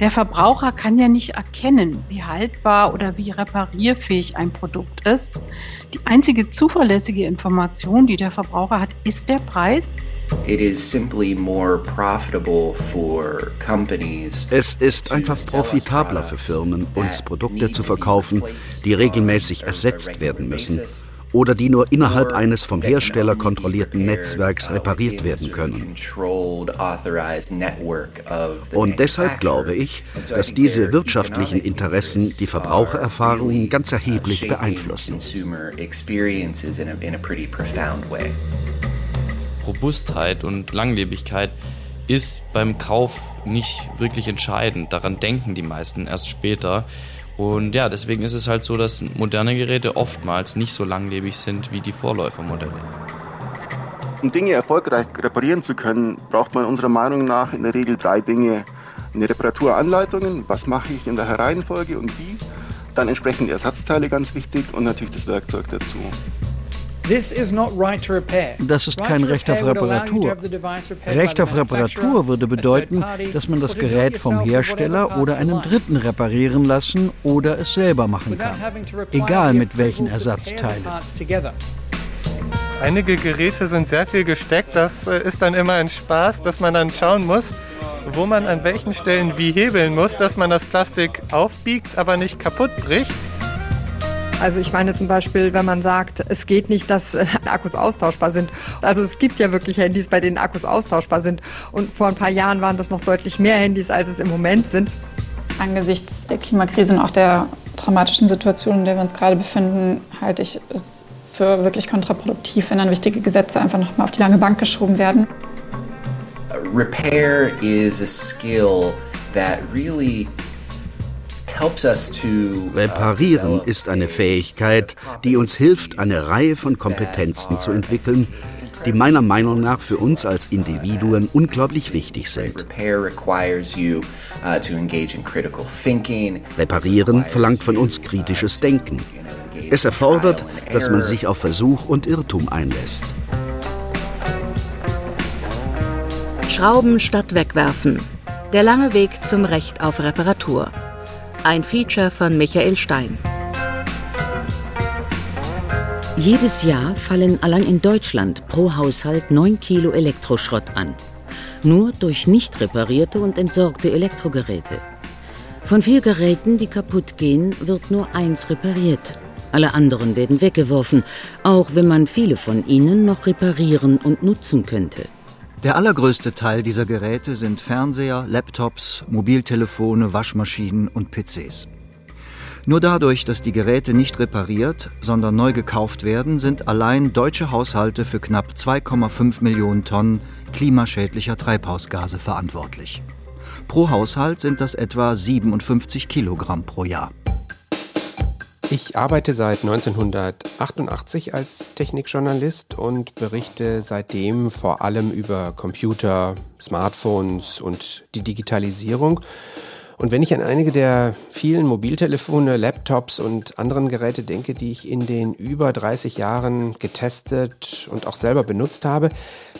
Der Verbraucher kann ja nicht erkennen, wie haltbar oder wie reparierfähig ein Produkt ist. Die einzige zuverlässige Information, die der Verbraucher hat, ist der Preis. Es ist einfach profitabler für Firmen, uns Produkte zu verkaufen, die regelmäßig ersetzt werden müssen oder die nur innerhalb eines vom Hersteller kontrollierten Netzwerks repariert werden können. Und deshalb glaube ich, dass diese wirtschaftlichen Interessen die Verbrauchererfahrungen ganz erheblich beeinflussen. Robustheit und Langlebigkeit ist beim Kauf nicht wirklich entscheidend. Daran denken die meisten erst später. Und ja, deswegen ist es halt so, dass moderne Geräte oftmals nicht so langlebig sind wie die Vorläufermodelle. Um Dinge erfolgreich reparieren zu können, braucht man unserer Meinung nach in der Regel drei Dinge. Eine Reparaturanleitungen, was mache ich in welcher Reihenfolge und wie. Dann entsprechend Ersatzteile ganz wichtig und natürlich das Werkzeug dazu. Das ist kein Recht auf Reparatur. Recht auf Reparatur würde bedeuten, dass man das Gerät vom Hersteller oder einem Dritten reparieren lassen oder es selber machen kann. Egal mit welchen Ersatzteilen. Einige Geräte sind sehr viel gesteckt. Das äh, ist dann immer ein Spaß, dass man dann schauen muss, wo man an welchen Stellen wie hebeln muss, dass man das Plastik aufbiegt, aber nicht kaputt bricht. Also ich meine zum Beispiel, wenn man sagt, es geht nicht, dass äh, Akkus austauschbar sind. Also es gibt ja wirklich Handys, bei denen Akkus austauschbar sind. Und vor ein paar Jahren waren das noch deutlich mehr Handys, als es im Moment sind. Angesichts der Klimakrise und auch der traumatischen Situation, in der wir uns gerade befinden, halte ich es für wirklich kontraproduktiv, wenn dann wichtige Gesetze einfach nochmal auf die lange Bank geschoben werden. Repair is a skill that really Reparieren ist eine Fähigkeit, die uns hilft, eine Reihe von Kompetenzen zu entwickeln, die meiner Meinung nach für uns als Individuen unglaublich wichtig sind. Reparieren verlangt von uns kritisches Denken. Es erfordert, dass man sich auf Versuch und Irrtum einlässt. Schrauben statt wegwerfen. Der lange Weg zum Recht auf Reparatur. Ein Feature von Michael Stein. Jedes Jahr fallen allein in Deutschland pro Haushalt 9 Kilo Elektroschrott an. Nur durch nicht reparierte und entsorgte Elektrogeräte. Von vier Geräten, die kaputt gehen, wird nur eins repariert. Alle anderen werden weggeworfen, auch wenn man viele von ihnen noch reparieren und nutzen könnte. Der allergrößte Teil dieser Geräte sind Fernseher, Laptops, Mobiltelefone, Waschmaschinen und PCs. Nur dadurch, dass die Geräte nicht repariert, sondern neu gekauft werden, sind allein deutsche Haushalte für knapp 2,5 Millionen Tonnen klimaschädlicher Treibhausgase verantwortlich. Pro Haushalt sind das etwa 57 Kilogramm pro Jahr. Ich arbeite seit 1988 als Technikjournalist und berichte seitdem vor allem über Computer, Smartphones und die Digitalisierung. Und wenn ich an einige der vielen Mobiltelefone, Laptops und anderen Geräte denke, die ich in den über 30 Jahren getestet und auch selber benutzt habe,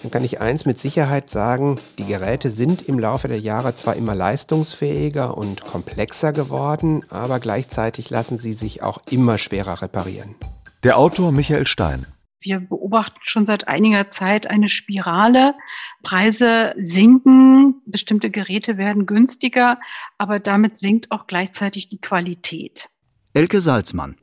dann kann ich eins mit Sicherheit sagen, die Geräte sind im Laufe der Jahre zwar immer leistungsfähiger und komplexer geworden, aber gleichzeitig lassen sie sich auch immer schwerer reparieren. Der Autor Michael Stein wir beobachten schon seit einiger Zeit eine Spirale. Preise sinken, bestimmte Geräte werden günstiger, aber damit sinkt auch gleichzeitig die Qualität. Elke Salzmann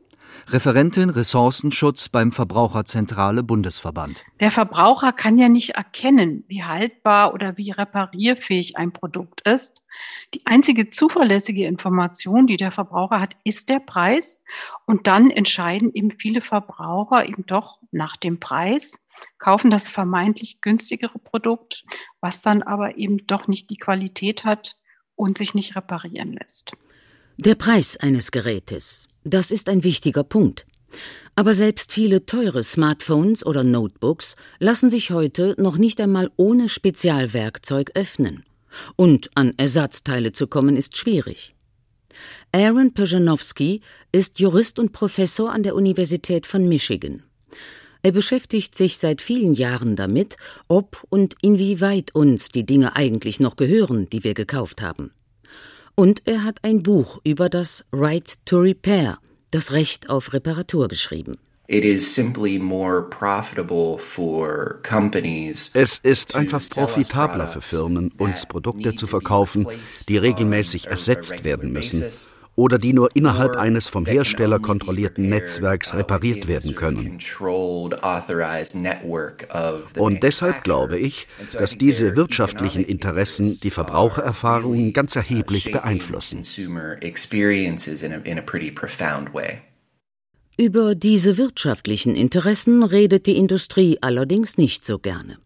Referentin Ressourcenschutz beim Verbraucherzentrale Bundesverband. Der Verbraucher kann ja nicht erkennen, wie haltbar oder wie reparierfähig ein Produkt ist. Die einzige zuverlässige Information, die der Verbraucher hat, ist der Preis. Und dann entscheiden eben viele Verbraucher eben doch nach dem Preis, kaufen das vermeintlich günstigere Produkt, was dann aber eben doch nicht die Qualität hat und sich nicht reparieren lässt. Der Preis eines Gerätes. Das ist ein wichtiger Punkt. Aber selbst viele teure Smartphones oder Notebooks lassen sich heute noch nicht einmal ohne Spezialwerkzeug öffnen. Und an Ersatzteile zu kommen ist schwierig. Aaron Perjanowski ist Jurist und Professor an der Universität von Michigan. Er beschäftigt sich seit vielen Jahren damit, ob und inwieweit uns die Dinge eigentlich noch gehören, die wir gekauft haben. Und er hat ein Buch über das Right to Repair, das Recht auf Reparatur geschrieben. Es ist einfach profitabler für Firmen, uns Produkte zu verkaufen, die regelmäßig ersetzt werden müssen oder die nur innerhalb eines vom Hersteller kontrollierten Netzwerks repariert werden können. Und deshalb glaube ich, dass diese wirtschaftlichen Interessen die Verbrauchererfahrungen ganz erheblich beeinflussen. Über diese wirtschaftlichen Interessen redet die Industrie allerdings nicht so gerne.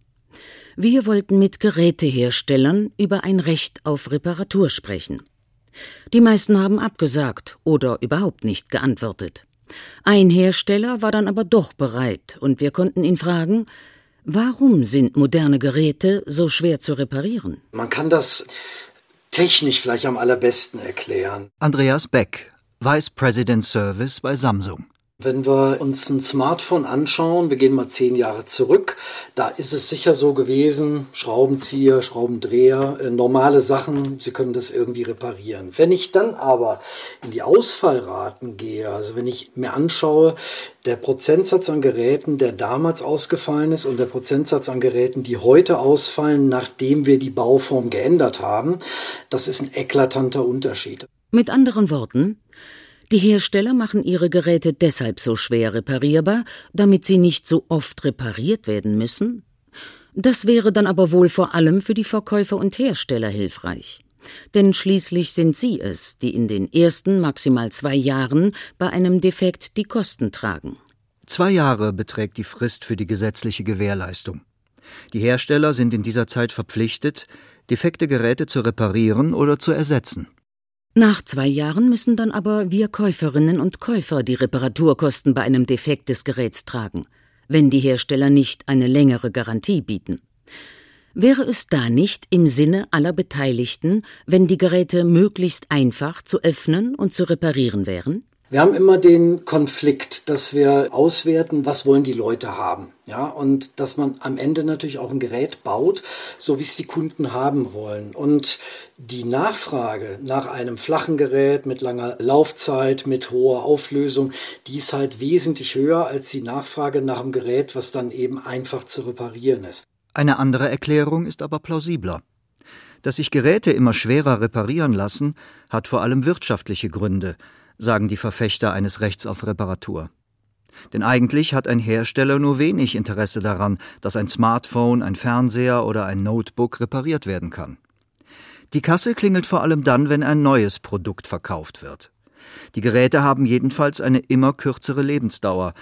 Wir wollten mit Geräteherstellern über ein Recht auf Reparatur sprechen. Die meisten haben abgesagt oder überhaupt nicht geantwortet. Ein Hersteller war dann aber doch bereit, und wir konnten ihn fragen, warum sind moderne Geräte so schwer zu reparieren? Man kann das technisch vielleicht am allerbesten erklären. Andreas Beck, Vice President Service bei Samsung. Wenn wir uns ein Smartphone anschauen, wir gehen mal zehn Jahre zurück, da ist es sicher so gewesen, Schraubenzieher, Schraubendreher, äh, normale Sachen, Sie können das irgendwie reparieren. Wenn ich dann aber in die Ausfallraten gehe, also wenn ich mir anschaue, der Prozentsatz an Geräten, der damals ausgefallen ist und der Prozentsatz an Geräten, die heute ausfallen, nachdem wir die Bauform geändert haben, das ist ein eklatanter Unterschied. Mit anderen Worten, die Hersteller machen ihre Geräte deshalb so schwer reparierbar, damit sie nicht so oft repariert werden müssen? Das wäre dann aber wohl vor allem für die Verkäufer und Hersteller hilfreich. Denn schließlich sind sie es, die in den ersten maximal zwei Jahren bei einem Defekt die Kosten tragen. Zwei Jahre beträgt die Frist für die gesetzliche Gewährleistung. Die Hersteller sind in dieser Zeit verpflichtet, defekte Geräte zu reparieren oder zu ersetzen. Nach zwei Jahren müssen dann aber wir Käuferinnen und Käufer die Reparaturkosten bei einem Defekt des Geräts tragen, wenn die Hersteller nicht eine längere Garantie bieten. Wäre es da nicht im Sinne aller Beteiligten, wenn die Geräte möglichst einfach zu öffnen und zu reparieren wären? Wir haben immer den Konflikt, dass wir auswerten, was wollen die Leute haben. Ja, und dass man am Ende natürlich auch ein Gerät baut, so wie es die Kunden haben wollen. Und die Nachfrage nach einem flachen Gerät mit langer Laufzeit, mit hoher Auflösung, die ist halt wesentlich höher als die Nachfrage nach einem Gerät, was dann eben einfach zu reparieren ist. Eine andere Erklärung ist aber plausibler. Dass sich Geräte immer schwerer reparieren lassen, hat vor allem wirtschaftliche Gründe sagen die Verfechter eines Rechts auf Reparatur. Denn eigentlich hat ein Hersteller nur wenig Interesse daran, dass ein Smartphone, ein Fernseher oder ein Notebook repariert werden kann. Die Kasse klingelt vor allem dann, wenn ein neues Produkt verkauft wird. Die Geräte haben jedenfalls eine immer kürzere Lebensdauer,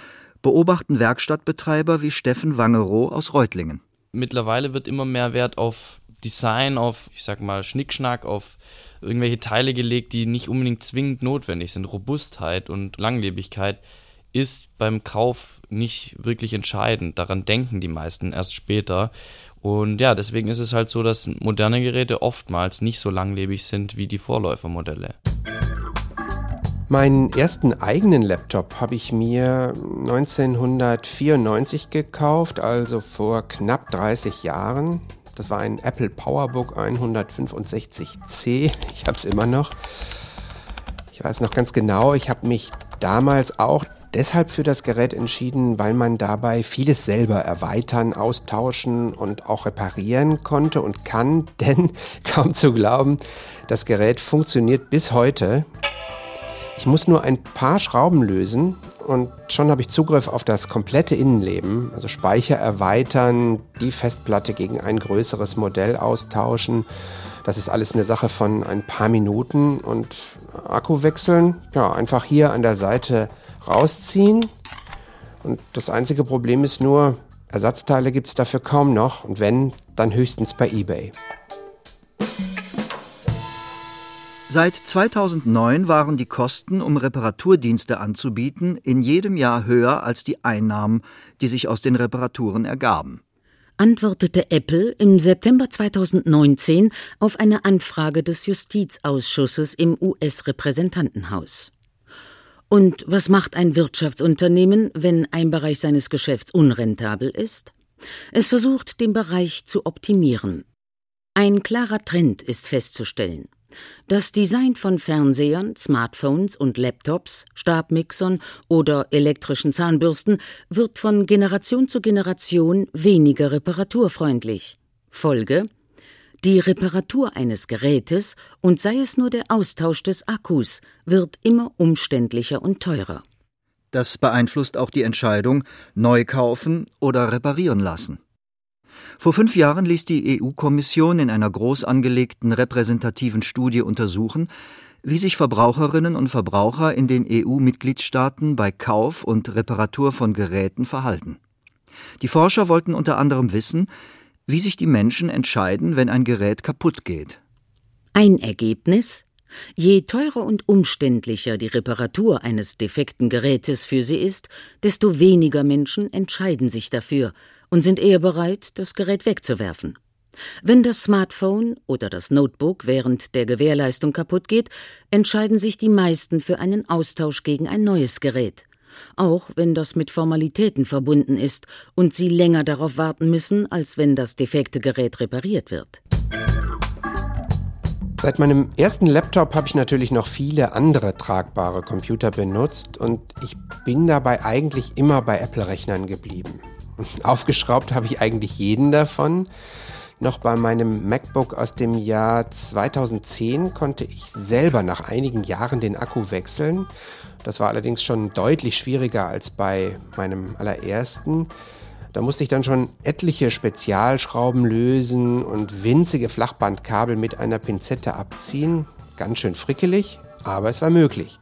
beobachten Werkstattbetreiber wie Steffen Wangerow aus Reutlingen. Mittlerweile wird immer mehr Wert auf Design, auf, ich sag mal, Schnickschnack, auf irgendwelche Teile gelegt, die nicht unbedingt zwingend notwendig sind. Robustheit und Langlebigkeit ist beim Kauf nicht wirklich entscheidend. Daran denken die meisten erst später. Und ja, deswegen ist es halt so, dass moderne Geräte oftmals nicht so langlebig sind wie die Vorläufermodelle. Meinen ersten eigenen Laptop habe ich mir 1994 gekauft, also vor knapp 30 Jahren. Das war ein Apple PowerBook 165C. Ich habe es immer noch. Ich weiß noch ganz genau, ich habe mich damals auch deshalb für das Gerät entschieden, weil man dabei vieles selber erweitern, austauschen und auch reparieren konnte und kann, denn kaum zu glauben, das Gerät funktioniert bis heute. Ich muss nur ein paar Schrauben lösen und schon habe ich Zugriff auf das komplette Innenleben, also Speicher erweitern, die Festplatte gegen ein größeres Modell austauschen. Das ist alles eine Sache von ein paar Minuten und Akku wechseln, ja, einfach hier an der Seite rausziehen. Und das einzige Problem ist nur, Ersatzteile gibt es dafür kaum noch und wenn, dann höchstens bei eBay. Seit 2009 waren die Kosten, um Reparaturdienste anzubieten, in jedem Jahr höher als die Einnahmen, die sich aus den Reparaturen ergaben. Antwortete Apple im September 2019 auf eine Anfrage des Justizausschusses im US-Repräsentantenhaus. Und was macht ein Wirtschaftsunternehmen, wenn ein Bereich seines Geschäfts unrentabel ist? Es versucht, den Bereich zu optimieren. Ein klarer Trend ist festzustellen. Das Design von Fernsehern, Smartphones und Laptops, Stabmixern oder elektrischen Zahnbürsten wird von Generation zu Generation weniger reparaturfreundlich. Folge die Reparatur eines Gerätes und sei es nur der Austausch des Akkus wird immer umständlicher und teurer. Das beeinflusst auch die Entscheidung, neu kaufen oder reparieren lassen. Vor fünf Jahren ließ die EU-Kommission in einer groß angelegten repräsentativen Studie untersuchen, wie sich Verbraucherinnen und Verbraucher in den EU-Mitgliedstaaten bei Kauf und Reparatur von Geräten verhalten. Die Forscher wollten unter anderem wissen, wie sich die Menschen entscheiden, wenn ein Gerät kaputt geht. Ein Ergebnis Je teurer und umständlicher die Reparatur eines defekten Gerätes für sie ist, desto weniger Menschen entscheiden sich dafür, und sind eher bereit, das Gerät wegzuwerfen. Wenn das Smartphone oder das Notebook während der Gewährleistung kaputt geht, entscheiden sich die meisten für einen Austausch gegen ein neues Gerät, auch wenn das mit Formalitäten verbunden ist und sie länger darauf warten müssen, als wenn das defekte Gerät repariert wird. Seit meinem ersten Laptop habe ich natürlich noch viele andere tragbare Computer benutzt und ich bin dabei eigentlich immer bei Apple-Rechnern geblieben. Aufgeschraubt habe ich eigentlich jeden davon. Noch bei meinem MacBook aus dem Jahr 2010 konnte ich selber nach einigen Jahren den Akku wechseln. Das war allerdings schon deutlich schwieriger als bei meinem allerersten. Da musste ich dann schon etliche Spezialschrauben lösen und winzige Flachbandkabel mit einer Pinzette abziehen. Ganz schön frickelig, aber es war möglich.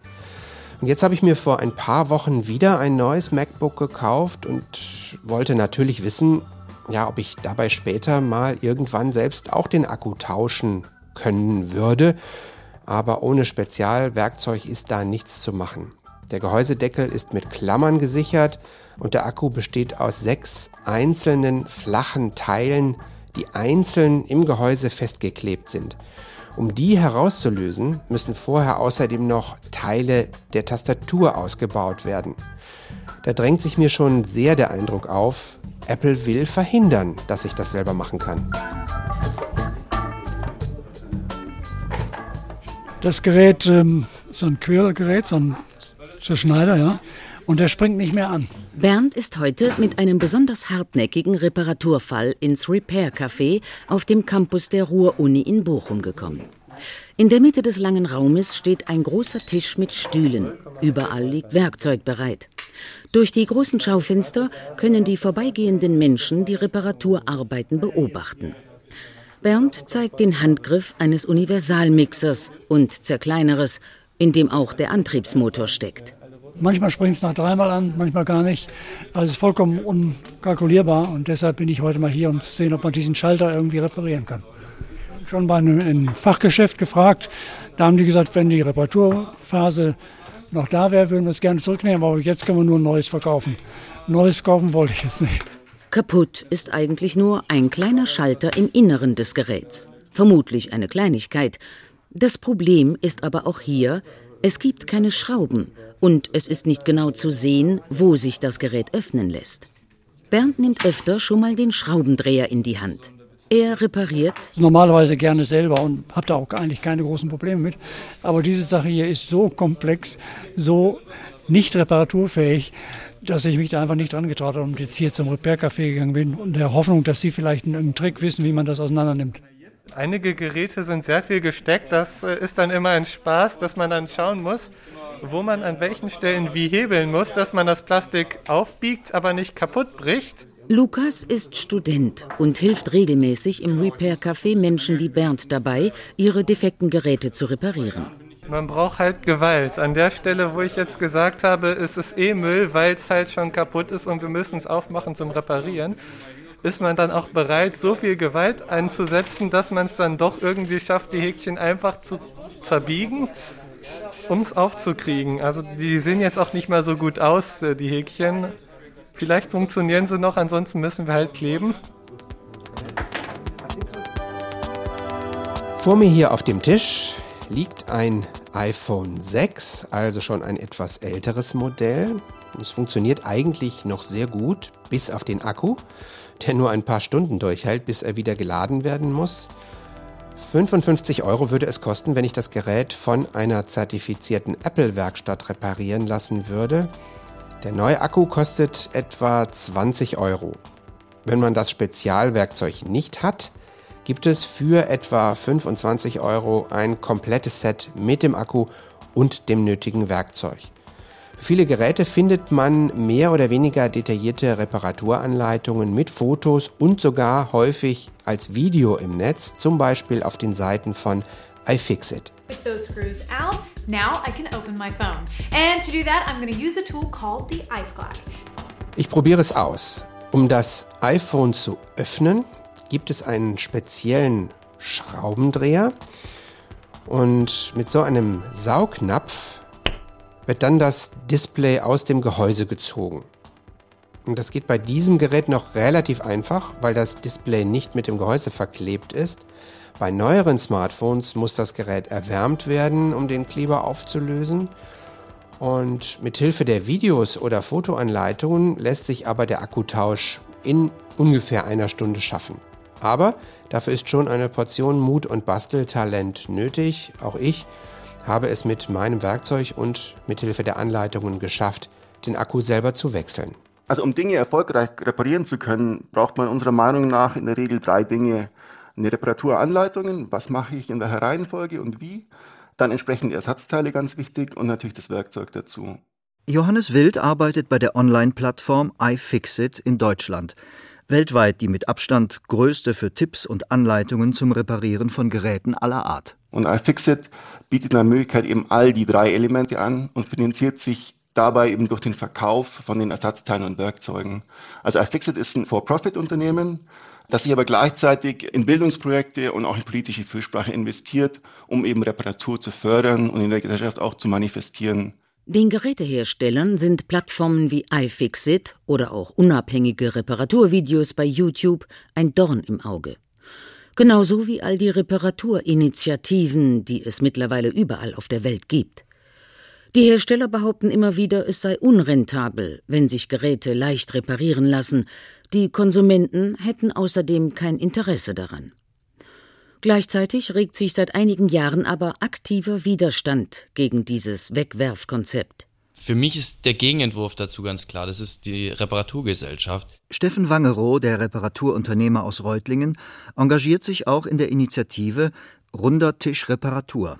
Und jetzt habe ich mir vor ein paar Wochen wieder ein neues MacBook gekauft und wollte natürlich wissen, ja, ob ich dabei später mal irgendwann selbst auch den Akku tauschen können würde. Aber ohne Spezialwerkzeug ist da nichts zu machen. Der Gehäusedeckel ist mit Klammern gesichert und der Akku besteht aus sechs einzelnen flachen Teilen, die einzeln im Gehäuse festgeklebt sind. Um die herauszulösen, müssen vorher außerdem noch Teile der Tastatur ausgebaut werden. Da drängt sich mir schon sehr der Eindruck auf, Apple will verhindern, dass ich das selber machen kann. Das Gerät ähm, ist ein Quergerät, so ein Schneider, ja. Und der springt nicht mehr an. Bernd ist heute mit einem besonders hartnäckigen Reparaturfall ins Repair Café auf dem Campus der Ruhr-Uni in Bochum gekommen. In der Mitte des langen Raumes steht ein großer Tisch mit Stühlen. Überall liegt Werkzeug bereit. Durch die großen Schaufenster können die vorbeigehenden Menschen die Reparaturarbeiten beobachten. Bernd zeigt den Handgriff eines Universalmixers und zerkleineres, in dem auch der Antriebsmotor steckt. Manchmal springt es nach dreimal an, manchmal gar nicht. Also es ist vollkommen unkalkulierbar und deshalb bin ich heute mal hier, um zu sehen, ob man diesen Schalter irgendwie reparieren kann. Schon bei einem, einem Fachgeschäft gefragt, da haben die gesagt, wenn die Reparaturphase noch da wäre, würden wir es gerne zurücknehmen, aber jetzt können wir nur Neues verkaufen. Neues kaufen wollte ich jetzt nicht. Kaputt ist eigentlich nur ein kleiner Schalter im Inneren des Geräts. Vermutlich eine Kleinigkeit. Das Problem ist aber auch hier, es gibt keine Schrauben und es ist nicht genau zu sehen, wo sich das Gerät öffnen lässt. Bernd nimmt öfter schon mal den Schraubendreher in die Hand. Er repariert. Normalerweise gerne selber und habe da auch eigentlich keine großen Probleme mit. Aber diese Sache hier ist so komplex, so nicht reparaturfähig, dass ich mich da einfach nicht dran getraut habe und jetzt hier zum Repair-Café gegangen bin und der Hoffnung, dass Sie vielleicht einen Trick wissen, wie man das auseinander nimmt. Einige Geräte sind sehr viel gesteckt. Das äh, ist dann immer ein Spaß, dass man dann schauen muss, wo man an welchen Stellen wie hebeln muss, dass man das Plastik aufbiegt, aber nicht kaputt bricht. Lukas ist Student und hilft regelmäßig im Repair Café Menschen wie Bernd dabei, ihre defekten Geräte zu reparieren. Man braucht halt Gewalt. An der Stelle, wo ich jetzt gesagt habe, ist es eh Müll, weil es halt schon kaputt ist und wir müssen es aufmachen zum Reparieren, ist man dann auch bereit, so viel Gewalt einzusetzen, dass man es dann doch irgendwie schafft, die Häkchen einfach zu zerbiegen um es aufzukriegen. Also die sehen jetzt auch nicht mal so gut aus, äh, die Häkchen. Vielleicht funktionieren sie noch, ansonsten müssen wir halt kleben. Vor mir hier auf dem Tisch liegt ein iPhone 6, also schon ein etwas älteres Modell. Es funktioniert eigentlich noch sehr gut, bis auf den Akku, der nur ein paar Stunden durchhält, bis er wieder geladen werden muss. 55 Euro würde es kosten, wenn ich das Gerät von einer zertifizierten Apple-Werkstatt reparieren lassen würde. Der neue Akku kostet etwa 20 Euro. Wenn man das Spezialwerkzeug nicht hat, gibt es für etwa 25 Euro ein komplettes Set mit dem Akku und dem nötigen Werkzeug. Für viele Geräte findet man mehr oder weniger detaillierte Reparaturanleitungen mit Fotos und sogar häufig als Video im Netz, zum Beispiel auf den Seiten von iFixit. Ich probiere es aus. Um das iPhone zu öffnen, gibt es einen speziellen Schraubendreher und mit so einem Saugnapf wird dann das Display aus dem Gehäuse gezogen. Und das geht bei diesem Gerät noch relativ einfach, weil das Display nicht mit dem Gehäuse verklebt ist. Bei neueren Smartphones muss das Gerät erwärmt werden, um den Kleber aufzulösen. Und mit Hilfe der Videos oder Fotoanleitungen lässt sich aber der Akkutausch in ungefähr einer Stunde schaffen. Aber dafür ist schon eine Portion Mut und Basteltalent nötig. Auch ich habe es mit meinem Werkzeug und mit Hilfe der Anleitungen geschafft, den Akku selber zu wechseln. Also um Dinge erfolgreich reparieren zu können, braucht man unserer Meinung nach in der Regel drei Dinge. Eine Reparaturanleitung, was mache ich in welcher Reihenfolge und wie. Dann entsprechend Ersatzteile ganz wichtig und natürlich das Werkzeug dazu. Johannes Wild arbeitet bei der Online-Plattform iFixit in Deutschland weltweit die mit Abstand größte für Tipps und Anleitungen zum Reparieren von Geräten aller Art. Und iFixit bietet eine Möglichkeit eben all die drei Elemente an und finanziert sich dabei eben durch den Verkauf von den Ersatzteilen und Werkzeugen. Also iFixit ist ein For-Profit-Unternehmen, das sich aber gleichzeitig in Bildungsprojekte und auch in politische Fürsprache investiert, um eben Reparatur zu fördern und in der Gesellschaft auch zu manifestieren. Den Geräteherstellern sind Plattformen wie iFixit oder auch unabhängige Reparaturvideos bei YouTube ein Dorn im Auge. Genauso wie all die Reparaturinitiativen, die es mittlerweile überall auf der Welt gibt. Die Hersteller behaupten immer wieder, es sei unrentabel, wenn sich Geräte leicht reparieren lassen, die Konsumenten hätten außerdem kein Interesse daran. Gleichzeitig regt sich seit einigen Jahren aber aktiver Widerstand gegen dieses Wegwerfkonzept. Für mich ist der Gegenentwurf dazu ganz klar. Das ist die Reparaturgesellschaft. Steffen Wangerow, der Reparaturunternehmer aus Reutlingen, engagiert sich auch in der Initiative Runder Tisch Reparatur.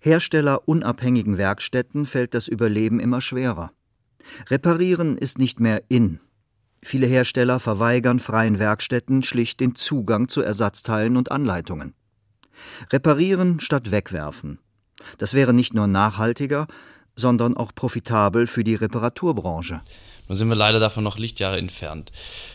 Herstellerunabhängigen Werkstätten fällt das Überleben immer schwerer. Reparieren ist nicht mehr in, Viele Hersteller verweigern freien Werkstätten schlicht den Zugang zu Ersatzteilen und Anleitungen. Reparieren statt wegwerfen. Das wäre nicht nur nachhaltiger, sondern auch profitabel für die Reparaturbranche. Nun sind wir leider davon noch Lichtjahre entfernt.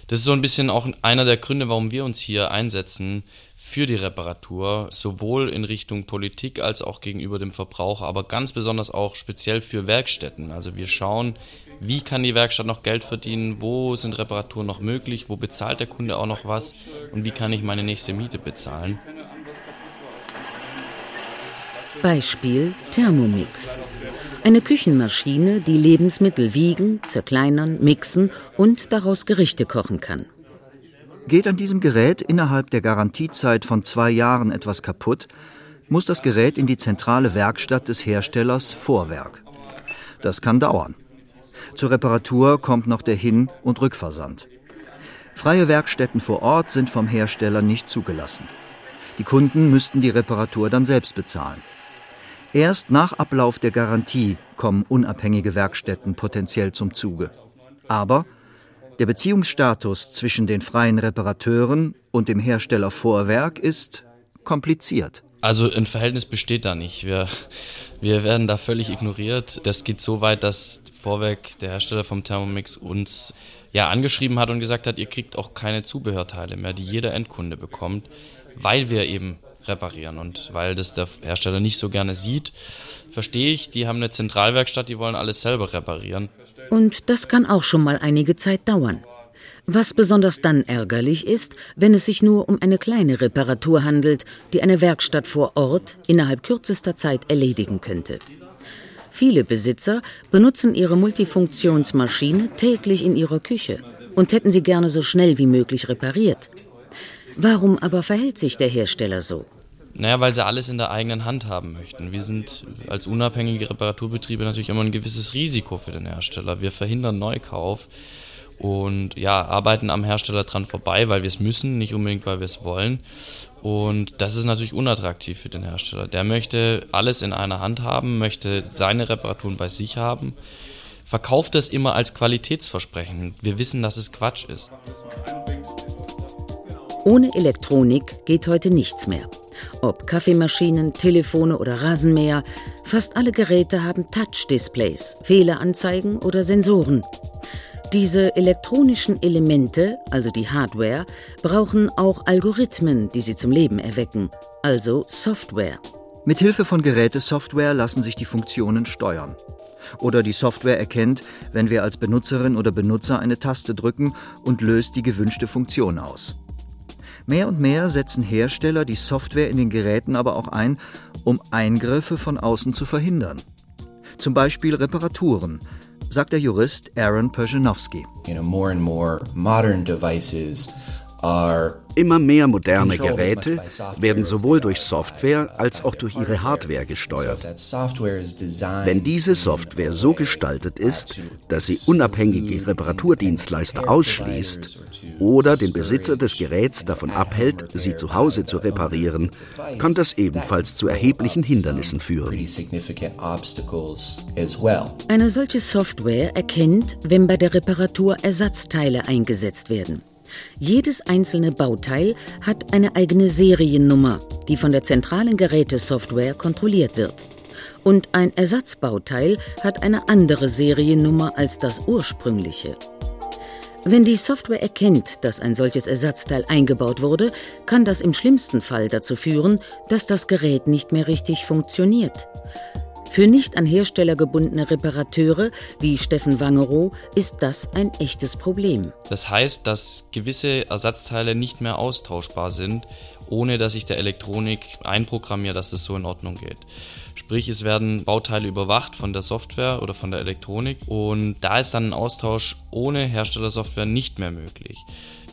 Das ist so ein bisschen auch einer der Gründe, warum wir uns hier einsetzen für die Reparatur, sowohl in Richtung Politik als auch gegenüber dem Verbraucher, aber ganz besonders auch speziell für Werkstätten. Also wir schauen, wie kann die Werkstatt noch Geld verdienen, wo sind Reparaturen noch möglich, wo bezahlt der Kunde auch noch was und wie kann ich meine nächste Miete bezahlen. Beispiel Thermomix. Eine Küchenmaschine, die Lebensmittel wiegen, zerkleinern, mixen und daraus Gerichte kochen kann. Geht an diesem Gerät innerhalb der Garantiezeit von zwei Jahren etwas kaputt, muss das Gerät in die zentrale Werkstatt des Herstellers Vorwerk. Das kann dauern. Zur Reparatur kommt noch der Hin- und Rückversand. Freie Werkstätten vor Ort sind vom Hersteller nicht zugelassen. Die Kunden müssten die Reparatur dann selbst bezahlen. Erst nach Ablauf der Garantie kommen unabhängige Werkstätten potenziell zum Zuge. Aber der Beziehungsstatus zwischen den freien Reparateuren und dem Hersteller Vorwerk ist kompliziert. Also ein Verhältnis besteht da nicht. Wir, wir werden da völlig ignoriert. Das geht so weit, dass Vorwerk, der Hersteller vom Thermomix, uns ja angeschrieben hat und gesagt hat, ihr kriegt auch keine Zubehörteile mehr, die jeder Endkunde bekommt, weil wir eben reparieren und weil das der Hersteller nicht so gerne sieht. Verstehe ich, die haben eine Zentralwerkstatt, die wollen alles selber reparieren. Und das kann auch schon mal einige Zeit dauern. Was besonders dann ärgerlich ist, wenn es sich nur um eine kleine Reparatur handelt, die eine Werkstatt vor Ort innerhalb kürzester Zeit erledigen könnte. Viele Besitzer benutzen ihre Multifunktionsmaschine täglich in ihrer Küche und hätten sie gerne so schnell wie möglich repariert. Warum aber verhält sich der Hersteller so? Naja, weil sie alles in der eigenen Hand haben möchten. Wir sind als unabhängige Reparaturbetriebe natürlich immer ein gewisses Risiko für den Hersteller. Wir verhindern Neukauf und ja, arbeiten am Hersteller dran vorbei, weil wir es müssen, nicht unbedingt, weil wir es wollen. Und das ist natürlich unattraktiv für den Hersteller. Der möchte alles in einer Hand haben, möchte seine Reparaturen bei sich haben, verkauft das immer als Qualitätsversprechen. Wir wissen, dass es Quatsch ist. Ohne Elektronik geht heute nichts mehr. Ob Kaffeemaschinen, Telefone oder Rasenmäher, fast alle Geräte haben Touch-Displays, Fehleranzeigen oder Sensoren. Diese elektronischen Elemente, also die Hardware, brauchen auch Algorithmen, die sie zum Leben erwecken, also Software. Mithilfe von Gerätesoftware lassen sich die Funktionen steuern. Oder die Software erkennt, wenn wir als Benutzerin oder Benutzer eine Taste drücken und löst die gewünschte Funktion aus. Mehr und mehr setzen Hersteller die Software in den Geräten aber auch ein, um Eingriffe von außen zu verhindern. Zum Beispiel Reparaturen, sagt der Jurist Aaron Perjanowski. You know, more and more modern devices Immer mehr moderne Geräte werden sowohl durch Software als auch durch ihre Hardware gesteuert. Wenn diese Software so gestaltet ist, dass sie unabhängige Reparaturdienstleister ausschließt oder den Besitzer des Geräts davon abhält, sie zu Hause zu reparieren, kann das ebenfalls zu erheblichen Hindernissen führen. Eine solche Software erkennt, wenn bei der Reparatur Ersatzteile eingesetzt werden. Jedes einzelne Bauteil hat eine eigene Seriennummer, die von der zentralen Gerätesoftware kontrolliert wird. Und ein Ersatzbauteil hat eine andere Seriennummer als das ursprüngliche. Wenn die Software erkennt, dass ein solches Ersatzteil eingebaut wurde, kann das im schlimmsten Fall dazu führen, dass das Gerät nicht mehr richtig funktioniert. Für nicht an Hersteller gebundene Reparateure wie Steffen Wangerow ist das ein echtes Problem. Das heißt, dass gewisse Ersatzteile nicht mehr austauschbar sind, ohne dass ich der Elektronik einprogrammiere, dass es so in Ordnung geht. Sprich, es werden Bauteile überwacht von der Software oder von der Elektronik und da ist dann ein Austausch ohne Herstellersoftware nicht mehr möglich.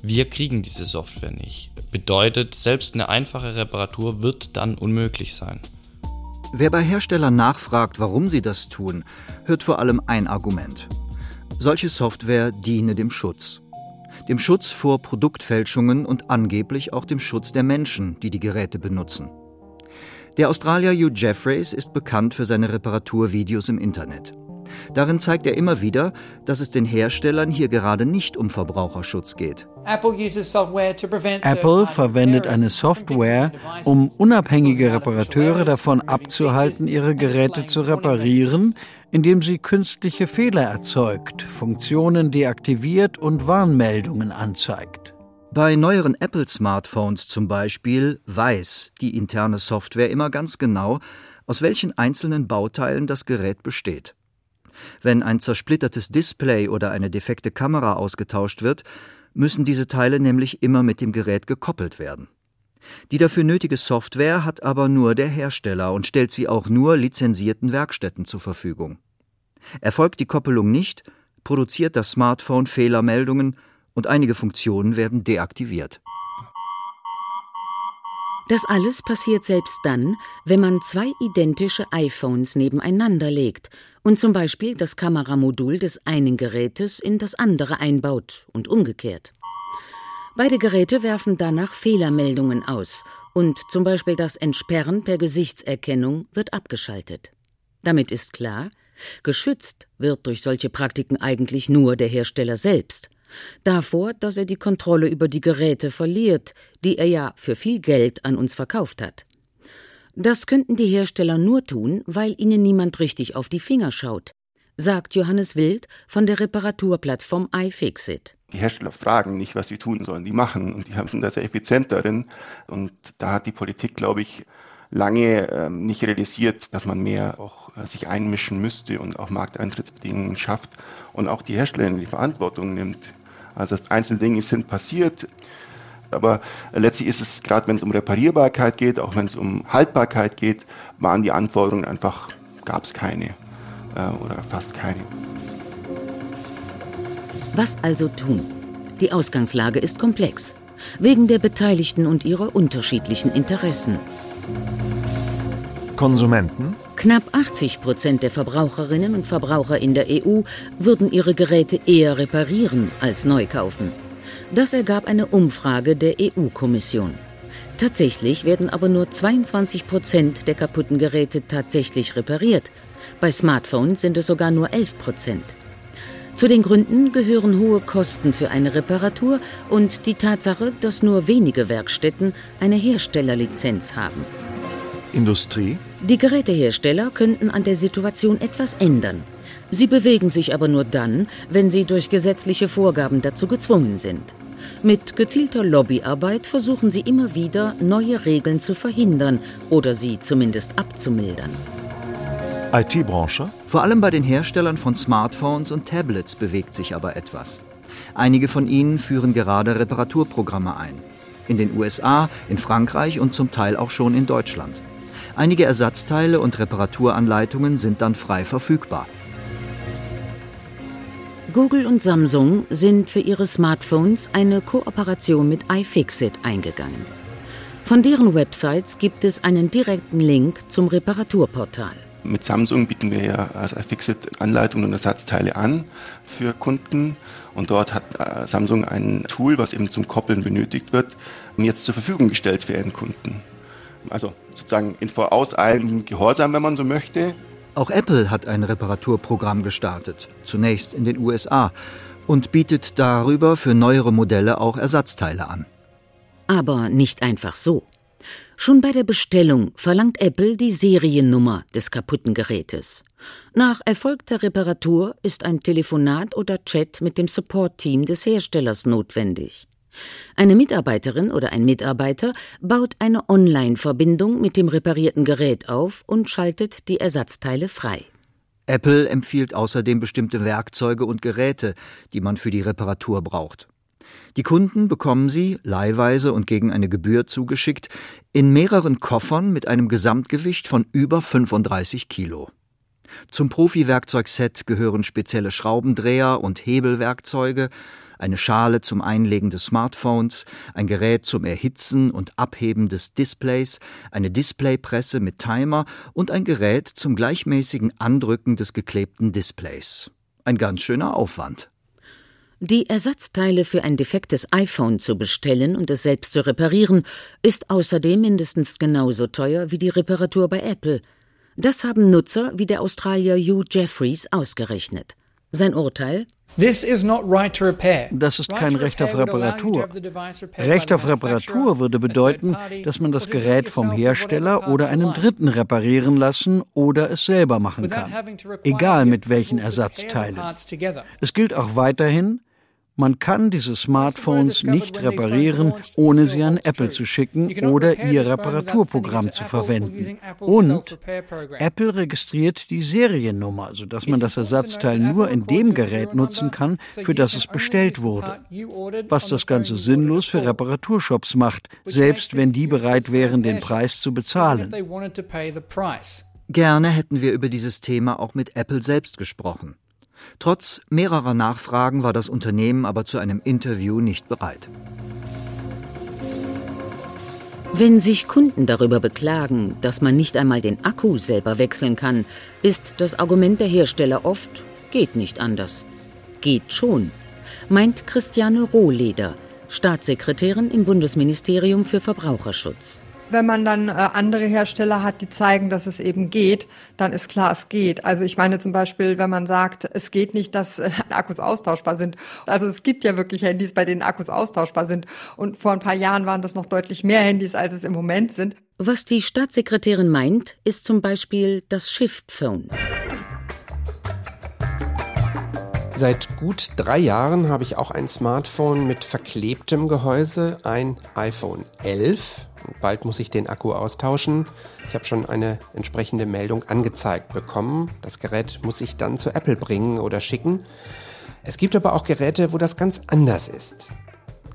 Wir kriegen diese Software nicht. Bedeutet, selbst eine einfache Reparatur wird dann unmöglich sein. Wer bei Herstellern nachfragt, warum sie das tun, hört vor allem ein Argument. Solche Software diene dem Schutz. Dem Schutz vor Produktfälschungen und angeblich auch dem Schutz der Menschen, die die Geräte benutzen. Der Australier Hugh Jeffreys ist bekannt für seine Reparaturvideos im Internet. Darin zeigt er immer wieder, dass es den Herstellern hier gerade nicht um Verbraucherschutz geht. Apple verwendet eine Software, um unabhängige Reparateure davon abzuhalten, ihre Geräte zu reparieren, indem sie künstliche Fehler erzeugt, Funktionen deaktiviert und Warnmeldungen anzeigt. Bei neueren Apple-Smartphones zum Beispiel weiß die interne Software immer ganz genau, aus welchen einzelnen Bauteilen das Gerät besteht. Wenn ein zersplittertes Display oder eine defekte Kamera ausgetauscht wird, müssen diese Teile nämlich immer mit dem Gerät gekoppelt werden. Die dafür nötige Software hat aber nur der Hersteller und stellt sie auch nur lizenzierten Werkstätten zur Verfügung. Erfolgt die Koppelung nicht, produziert das Smartphone Fehlermeldungen und einige Funktionen werden deaktiviert. Das alles passiert selbst dann, wenn man zwei identische iPhones nebeneinander legt und zum Beispiel das Kameramodul des einen Gerätes in das andere einbaut und umgekehrt. Beide Geräte werfen danach Fehlermeldungen aus und zum Beispiel das Entsperren per Gesichtserkennung wird abgeschaltet. Damit ist klar, geschützt wird durch solche Praktiken eigentlich nur der Hersteller selbst. Davor, dass er die Kontrolle über die Geräte verliert, die er ja für viel Geld an uns verkauft hat. Das könnten die Hersteller nur tun, weil ihnen niemand richtig auf die Finger schaut, sagt Johannes Wild von der Reparaturplattform iFixit. Die Hersteller fragen nicht, was sie tun sollen, die machen und die sind da sehr effizient darin. Und da hat die Politik, glaube ich, lange ähm, nicht realisiert, dass man mehr auch äh, sich einmischen müsste und auch Markteintrittsbedingungen schafft und auch die Hersteller in die Verantwortung nimmt. Also einzelne Dinge sind passiert, aber letztlich ist es, gerade wenn es um Reparierbarkeit geht, auch wenn es um Haltbarkeit geht, waren die Anforderungen einfach, gab es keine äh, oder fast keine. Was also tun? Die Ausgangslage ist komplex, wegen der Beteiligten und ihrer unterschiedlichen Interessen. Konsumenten? Knapp 80 Prozent der Verbraucherinnen und Verbraucher in der EU würden ihre Geräte eher reparieren als neu kaufen. Das ergab eine Umfrage der EU-Kommission. Tatsächlich werden aber nur 22 Prozent der kaputten Geräte tatsächlich repariert. Bei Smartphones sind es sogar nur 11 Prozent. Zu den Gründen gehören hohe Kosten für eine Reparatur und die Tatsache, dass nur wenige Werkstätten eine Herstellerlizenz haben. Industrie? Die Gerätehersteller könnten an der Situation etwas ändern. Sie bewegen sich aber nur dann, wenn sie durch gesetzliche Vorgaben dazu gezwungen sind. Mit gezielter Lobbyarbeit versuchen sie immer wieder, neue Regeln zu verhindern oder sie zumindest abzumildern. IT-Branche? Vor allem bei den Herstellern von Smartphones und Tablets bewegt sich aber etwas. Einige von ihnen führen gerade Reparaturprogramme ein. In den USA, in Frankreich und zum Teil auch schon in Deutschland. Einige Ersatzteile und Reparaturanleitungen sind dann frei verfügbar. Google und Samsung sind für ihre Smartphones eine Kooperation mit iFixit eingegangen. Von deren Websites gibt es einen direkten Link zum Reparaturportal. Mit Samsung bieten wir ja als iFixit Anleitungen und Ersatzteile an für Kunden. Und dort hat äh, Samsung ein Tool, was eben zum Koppeln benötigt wird, jetzt zur Verfügung gestellt für ihren Kunden. Also sozusagen in vorauseilendem Gehorsam, wenn man so möchte. Auch Apple hat ein Reparaturprogramm gestartet, zunächst in den USA, und bietet darüber für neuere Modelle auch Ersatzteile an. Aber nicht einfach so. Schon bei der Bestellung verlangt Apple die Seriennummer des kaputten Gerätes. Nach erfolgter Reparatur ist ein Telefonat oder Chat mit dem Support-Team des Herstellers notwendig. Eine Mitarbeiterin oder ein Mitarbeiter baut eine Online-Verbindung mit dem reparierten Gerät auf und schaltet die Ersatzteile frei. Apple empfiehlt außerdem bestimmte Werkzeuge und Geräte, die man für die Reparatur braucht. Die Kunden bekommen sie, leihweise und gegen eine Gebühr zugeschickt, in mehreren Koffern mit einem Gesamtgewicht von über 35 Kilo. Zum Profi-Werkzeugset gehören spezielle Schraubendreher und Hebelwerkzeuge, eine Schale zum Einlegen des Smartphones, ein Gerät zum Erhitzen und Abheben des Displays, eine Displaypresse mit Timer und ein Gerät zum gleichmäßigen Andrücken des geklebten Displays. Ein ganz schöner Aufwand. Die Ersatzteile für ein defektes iPhone zu bestellen und es selbst zu reparieren, ist außerdem mindestens genauso teuer wie die Reparatur bei Apple. Das haben Nutzer wie der Australier Hugh Jeffries ausgerechnet. Sein Urteil das ist kein Recht auf Reparatur. Recht auf Reparatur würde bedeuten, dass man das Gerät vom Hersteller oder einem Dritten reparieren lassen oder es selber machen kann, egal mit welchen Ersatzteilen. Es gilt auch weiterhin, man kann diese Smartphones nicht reparieren, ohne sie an Apple zu schicken oder ihr Reparaturprogramm zu verwenden. Und Apple registriert die Seriennummer, sodass man das Ersatzteil nur in dem Gerät nutzen kann, für das es bestellt wurde. Was das Ganze sinnlos für Reparaturshops macht, selbst wenn die bereit wären, den Preis zu bezahlen. Gerne hätten wir über dieses Thema auch mit Apple selbst gesprochen. Trotz mehrerer Nachfragen war das Unternehmen aber zu einem Interview nicht bereit. Wenn sich Kunden darüber beklagen, dass man nicht einmal den Akku selber wechseln kann, ist das Argument der Hersteller oft, geht nicht anders. Geht schon, meint Christiane Rohleder, Staatssekretärin im Bundesministerium für Verbraucherschutz. Wenn man dann äh, andere Hersteller hat, die zeigen, dass es eben geht, dann ist klar, es geht. Also ich meine zum Beispiel, wenn man sagt, es geht nicht, dass äh, Akkus austauschbar sind. Also es gibt ja wirklich Handys, bei denen Akkus austauschbar sind. Und vor ein paar Jahren waren das noch deutlich mehr Handys, als es im Moment sind. Was die Staatssekretärin meint, ist zum Beispiel das Shift Phone. Seit gut drei Jahren habe ich auch ein Smartphone mit verklebtem Gehäuse, ein iPhone 11. Bald muss ich den Akku austauschen. Ich habe schon eine entsprechende Meldung angezeigt bekommen. Das Gerät muss ich dann zu Apple bringen oder schicken. Es gibt aber auch Geräte, wo das ganz anders ist.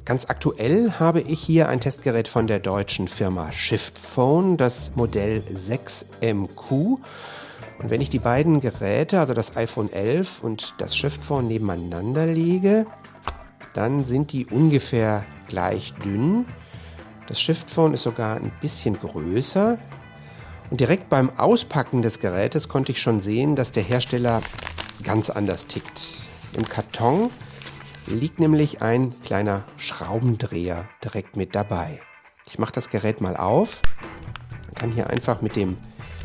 Ganz aktuell habe ich hier ein Testgerät von der deutschen Firma Shiftphone, das Modell 6MQ. Und wenn ich die beiden Geräte, also das iPhone 11 und das Shiftphone nebeneinander lege, dann sind die ungefähr gleich dünn. Das Shift-Phone ist sogar ein bisschen größer. Und direkt beim Auspacken des Gerätes konnte ich schon sehen, dass der Hersteller ganz anders tickt. Im Karton liegt nämlich ein kleiner Schraubendreher direkt mit dabei. Ich mache das Gerät mal auf. Man kann hier einfach mit dem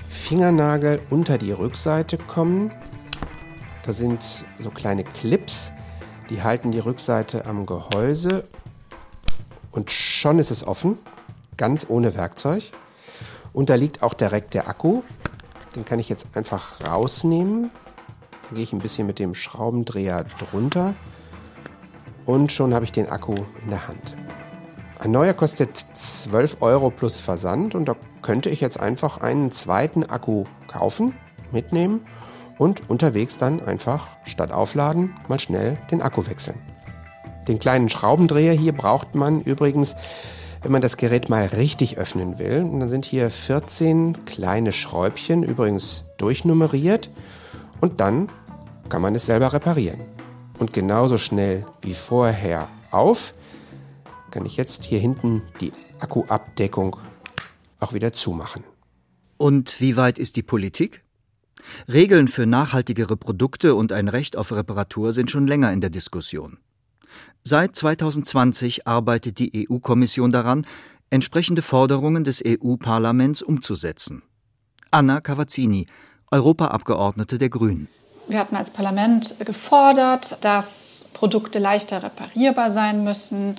Fingernagel unter die Rückseite kommen. Da sind so kleine Clips, die halten die Rückseite am Gehäuse und schon ist es offen, ganz ohne Werkzeug. Und da liegt auch direkt der Akku. Den kann ich jetzt einfach rausnehmen. Da gehe ich ein bisschen mit dem Schraubendreher drunter und schon habe ich den Akku in der Hand. Ein neuer kostet 12 Euro plus Versand und da könnte ich jetzt einfach einen zweiten Akku kaufen, mitnehmen und unterwegs dann einfach statt aufladen mal schnell den Akku wechseln. Den kleinen Schraubendreher hier braucht man übrigens, wenn man das Gerät mal richtig öffnen will. Und dann sind hier 14 kleine Schräubchen, übrigens durchnummeriert. Und dann kann man es selber reparieren. Und genauso schnell wie vorher auf, kann ich jetzt hier hinten die Akkuabdeckung auch wieder zumachen. Und wie weit ist die Politik? Regeln für nachhaltigere Produkte und ein Recht auf Reparatur sind schon länger in der Diskussion. Seit 2020 arbeitet die EU-Kommission daran, entsprechende Forderungen des EU-Parlaments umzusetzen. Anna Cavazzini, Europaabgeordnete der Grünen. Wir hatten als Parlament gefordert, dass Produkte leichter reparierbar sein müssen,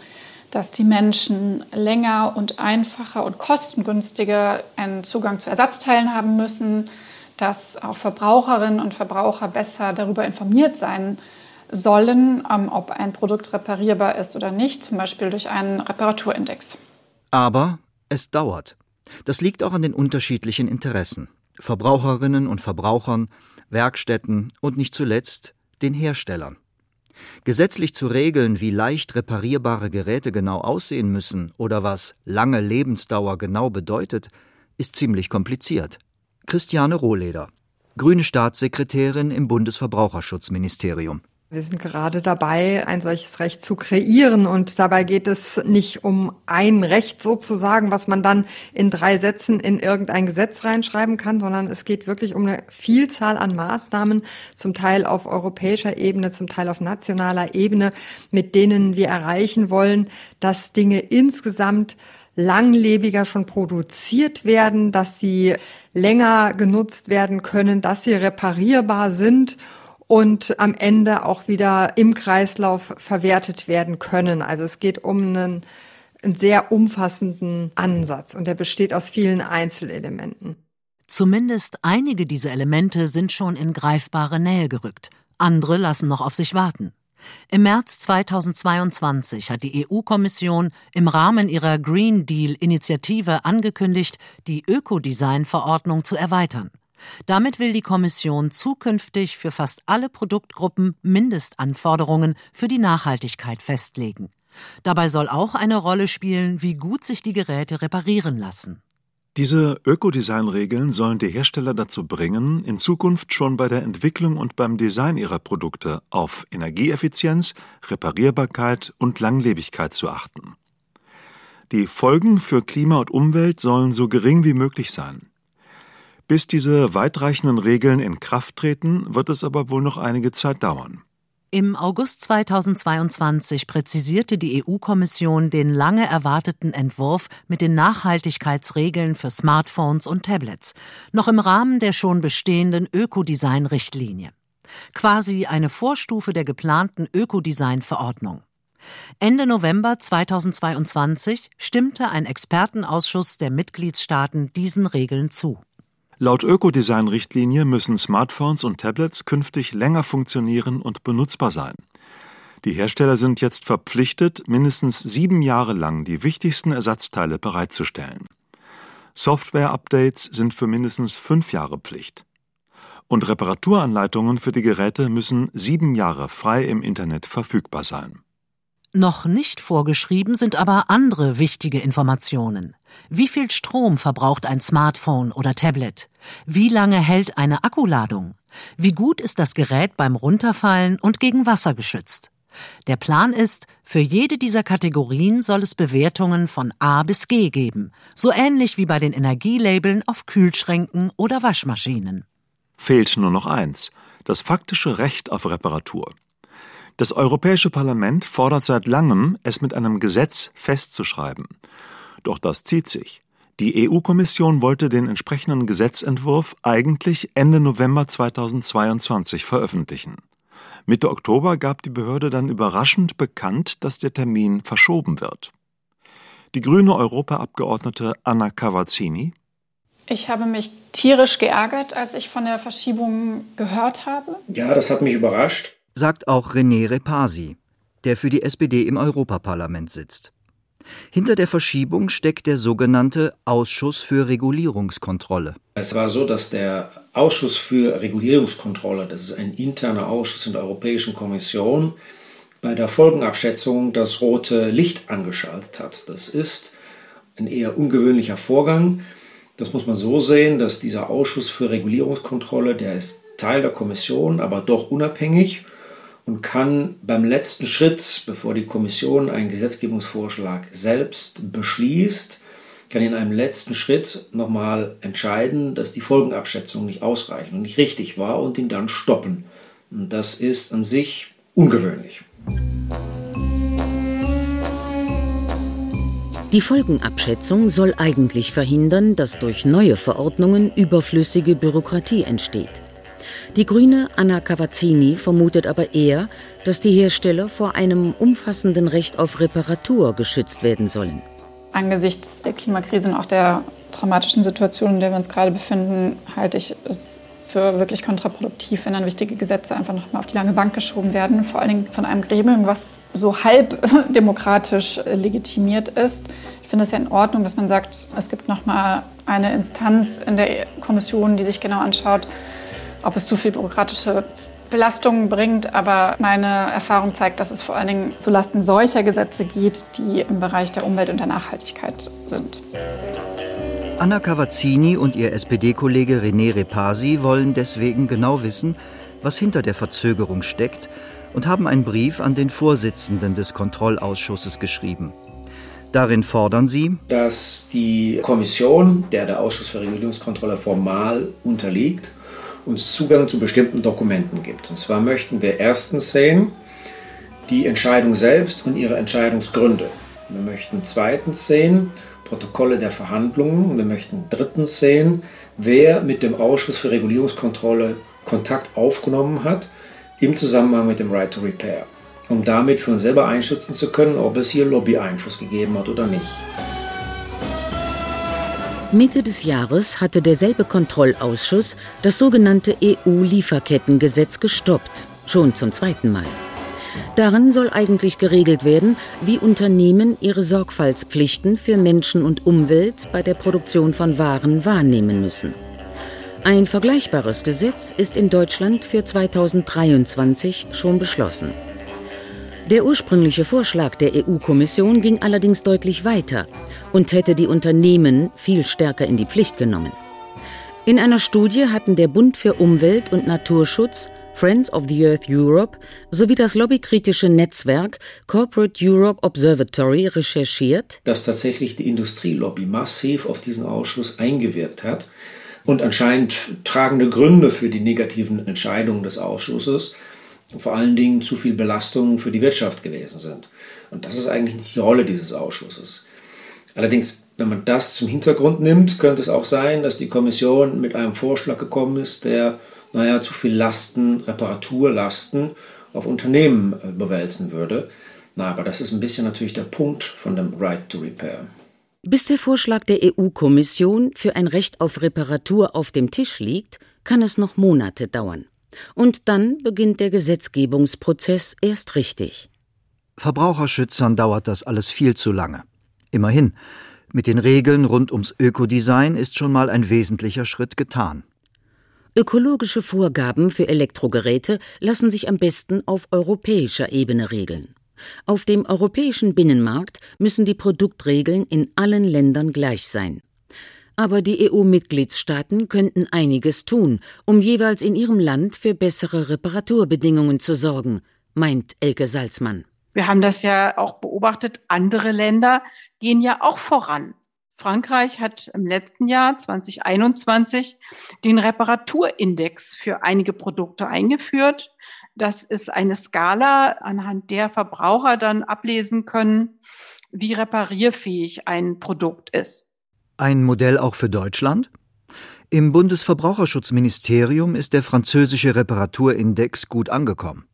dass die Menschen länger und einfacher und kostengünstiger einen Zugang zu Ersatzteilen haben müssen, dass auch Verbraucherinnen und Verbraucher besser darüber informiert sein müssen sollen, ähm, ob ein Produkt reparierbar ist oder nicht, zum Beispiel durch einen Reparaturindex. Aber es dauert. Das liegt auch an den unterschiedlichen Interessen. Verbraucherinnen und Verbrauchern, Werkstätten und nicht zuletzt den Herstellern. Gesetzlich zu regeln, wie leicht reparierbare Geräte genau aussehen müssen oder was lange Lebensdauer genau bedeutet, ist ziemlich kompliziert. Christiane Rohleder, grüne Staatssekretärin im Bundesverbraucherschutzministerium. Wir sind gerade dabei, ein solches Recht zu kreieren. Und dabei geht es nicht um ein Recht sozusagen, was man dann in drei Sätzen in irgendein Gesetz reinschreiben kann, sondern es geht wirklich um eine Vielzahl an Maßnahmen, zum Teil auf europäischer Ebene, zum Teil auf nationaler Ebene, mit denen wir erreichen wollen, dass Dinge insgesamt langlebiger schon produziert werden, dass sie länger genutzt werden können, dass sie reparierbar sind und am Ende auch wieder im Kreislauf verwertet werden können. Also es geht um einen, einen sehr umfassenden Ansatz und der besteht aus vielen Einzelelementen. Zumindest einige dieser Elemente sind schon in greifbare Nähe gerückt. Andere lassen noch auf sich warten. Im März 2022 hat die EU-Kommission im Rahmen ihrer Green Deal-Initiative angekündigt, die Ökodesign-Verordnung zu erweitern. Damit will die Kommission zukünftig für fast alle Produktgruppen Mindestanforderungen für die Nachhaltigkeit festlegen. Dabei soll auch eine Rolle spielen, wie gut sich die Geräte reparieren lassen. Diese Ökodesign-Regeln sollen die Hersteller dazu bringen, in Zukunft schon bei der Entwicklung und beim Design ihrer Produkte auf Energieeffizienz, Reparierbarkeit und Langlebigkeit zu achten. Die Folgen für Klima und Umwelt sollen so gering wie möglich sein. Bis diese weitreichenden Regeln in Kraft treten, wird es aber wohl noch einige Zeit dauern. Im August 2022 präzisierte die EU-Kommission den lange erwarteten Entwurf mit den Nachhaltigkeitsregeln für Smartphones und Tablets, noch im Rahmen der schon bestehenden Ökodesign-Richtlinie. Quasi eine Vorstufe der geplanten Ökodesign-Verordnung. Ende November 2022 stimmte ein Expertenausschuss der Mitgliedstaaten diesen Regeln zu. Laut Ökodesign-Richtlinie müssen Smartphones und Tablets künftig länger funktionieren und benutzbar sein. Die Hersteller sind jetzt verpflichtet, mindestens sieben Jahre lang die wichtigsten Ersatzteile bereitzustellen. Software-Updates sind für mindestens fünf Jahre Pflicht. Und Reparaturanleitungen für die Geräte müssen sieben Jahre frei im Internet verfügbar sein. Noch nicht vorgeschrieben sind aber andere wichtige Informationen. Wie viel Strom verbraucht ein Smartphone oder Tablet? Wie lange hält eine Akkuladung? Wie gut ist das Gerät beim Runterfallen und gegen Wasser geschützt? Der Plan ist, für jede dieser Kategorien soll es Bewertungen von A bis G geben, so ähnlich wie bei den Energielabeln auf Kühlschränken oder Waschmaschinen. Fehlt nur noch eins, das faktische Recht auf Reparatur. Das Europäische Parlament fordert seit langem, es mit einem Gesetz festzuschreiben. Doch das zieht sich. Die EU-Kommission wollte den entsprechenden Gesetzentwurf eigentlich Ende November 2022 veröffentlichen. Mitte Oktober gab die Behörde dann überraschend bekannt, dass der Termin verschoben wird. Die grüne Europaabgeordnete Anna Cavazzini ich habe mich tierisch geärgert, als ich von der Verschiebung gehört habe. Ja, das hat mich überrascht. Sagt auch René Repasi, der für die SPD im Europaparlament sitzt. Hinter der Verschiebung steckt der sogenannte Ausschuss für Regulierungskontrolle. Es war so, dass der Ausschuss für Regulierungskontrolle, das ist ein interner Ausschuss in der Europäischen Kommission, bei der Folgenabschätzung das rote Licht angeschaltet hat. Das ist ein eher ungewöhnlicher Vorgang. Das muss man so sehen, dass dieser Ausschuss für Regulierungskontrolle, der ist Teil der Kommission, aber doch unabhängig und kann beim letzten Schritt, bevor die Kommission einen Gesetzgebungsvorschlag selbst beschließt, kann in einem letzten Schritt nochmal entscheiden, dass die Folgenabschätzung nicht ausreichend und nicht richtig war und ihn dann stoppen. Und das ist an sich ungewöhnlich. Die Folgenabschätzung soll eigentlich verhindern, dass durch neue Verordnungen überflüssige Bürokratie entsteht. Die Grüne Anna Cavazzini vermutet aber eher, dass die Hersteller vor einem umfassenden Recht auf Reparatur geschützt werden sollen. Angesichts der Klimakrise und auch der traumatischen Situation, in der wir uns gerade befinden, halte ich es für wirklich kontraproduktiv, wenn dann wichtige Gesetze einfach nochmal auf die lange Bank geschoben werden, vor allen Dingen von einem Gremium, was so halb demokratisch legitimiert ist. Ich finde es ja in Ordnung, dass man sagt, es gibt nochmal eine Instanz in der Kommission, die sich genau anschaut, ob es zu viel bürokratische Belastungen bringt. Aber meine Erfahrung zeigt, dass es vor allen Dingen zulasten solcher Gesetze geht, die im Bereich der Umwelt und der Nachhaltigkeit sind. Anna Cavazzini und ihr SPD-Kollege René Repasi wollen deswegen genau wissen, was hinter der Verzögerung steckt und haben einen Brief an den Vorsitzenden des Kontrollausschusses geschrieben. Darin fordern sie, dass die Kommission, der der Ausschuss für Regulierungskontrolle formal unterliegt, uns Zugang zu bestimmten Dokumenten gibt. Und zwar möchten wir erstens sehen die Entscheidung selbst und ihre Entscheidungsgründe. Wir möchten zweitens sehen Protokolle der Verhandlungen. Wir möchten drittens sehen, wer mit dem Ausschuss für Regulierungskontrolle Kontakt aufgenommen hat im Zusammenhang mit dem Right to Repair, um damit für uns selber einschätzen zu können, ob es hier Lobby-Einfluss gegeben hat oder nicht. Mitte des Jahres hatte derselbe Kontrollausschuss das sogenannte EU-Lieferkettengesetz gestoppt, schon zum zweiten Mal. Darin soll eigentlich geregelt werden, wie Unternehmen ihre Sorgfaltspflichten für Menschen und Umwelt bei der Produktion von Waren wahrnehmen müssen. Ein vergleichbares Gesetz ist in Deutschland für 2023 schon beschlossen. Der ursprüngliche Vorschlag der EU-Kommission ging allerdings deutlich weiter und hätte die Unternehmen viel stärker in die Pflicht genommen. In einer Studie hatten der Bund für Umwelt und Naturschutz, Friends of the Earth Europe sowie das lobbykritische Netzwerk Corporate Europe Observatory recherchiert, dass tatsächlich die Industrielobby massiv auf diesen Ausschuss eingewirkt hat und anscheinend tragende Gründe für die negativen Entscheidungen des Ausschusses vor allen Dingen zu viel Belastungen für die Wirtschaft gewesen sind. Und das ist eigentlich nicht die Rolle dieses Ausschusses. Allerdings, wenn man das zum Hintergrund nimmt, könnte es auch sein, dass die Kommission mit einem Vorschlag gekommen ist, der, naja, zu viel Lasten, Reparaturlasten auf Unternehmen äh, bewälzen würde. Na, aber das ist ein bisschen natürlich der Punkt von dem Right to Repair. Bis der Vorschlag der EU-Kommission für ein Recht auf Reparatur auf dem Tisch liegt, kann es noch Monate dauern. Und dann beginnt der Gesetzgebungsprozess erst richtig. Verbraucherschützern dauert das alles viel zu lange. Immerhin, mit den Regeln rund ums Ökodesign ist schon mal ein wesentlicher Schritt getan. Ökologische Vorgaben für Elektrogeräte lassen sich am besten auf europäischer Ebene regeln. Auf dem europäischen Binnenmarkt müssen die Produktregeln in allen Ländern gleich sein. Aber die EU-Mitgliedstaaten könnten einiges tun, um jeweils in ihrem Land für bessere Reparaturbedingungen zu sorgen, meint Elke Salzmann. Wir haben das ja auch beobachtet, andere Länder gehen ja auch voran. Frankreich hat im letzten Jahr 2021 den Reparaturindex für einige Produkte eingeführt. Das ist eine Skala, anhand der Verbraucher dann ablesen können, wie reparierfähig ein Produkt ist. Ein Modell auch für Deutschland? Im Bundesverbraucherschutzministerium ist der französische Reparaturindex gut angekommen.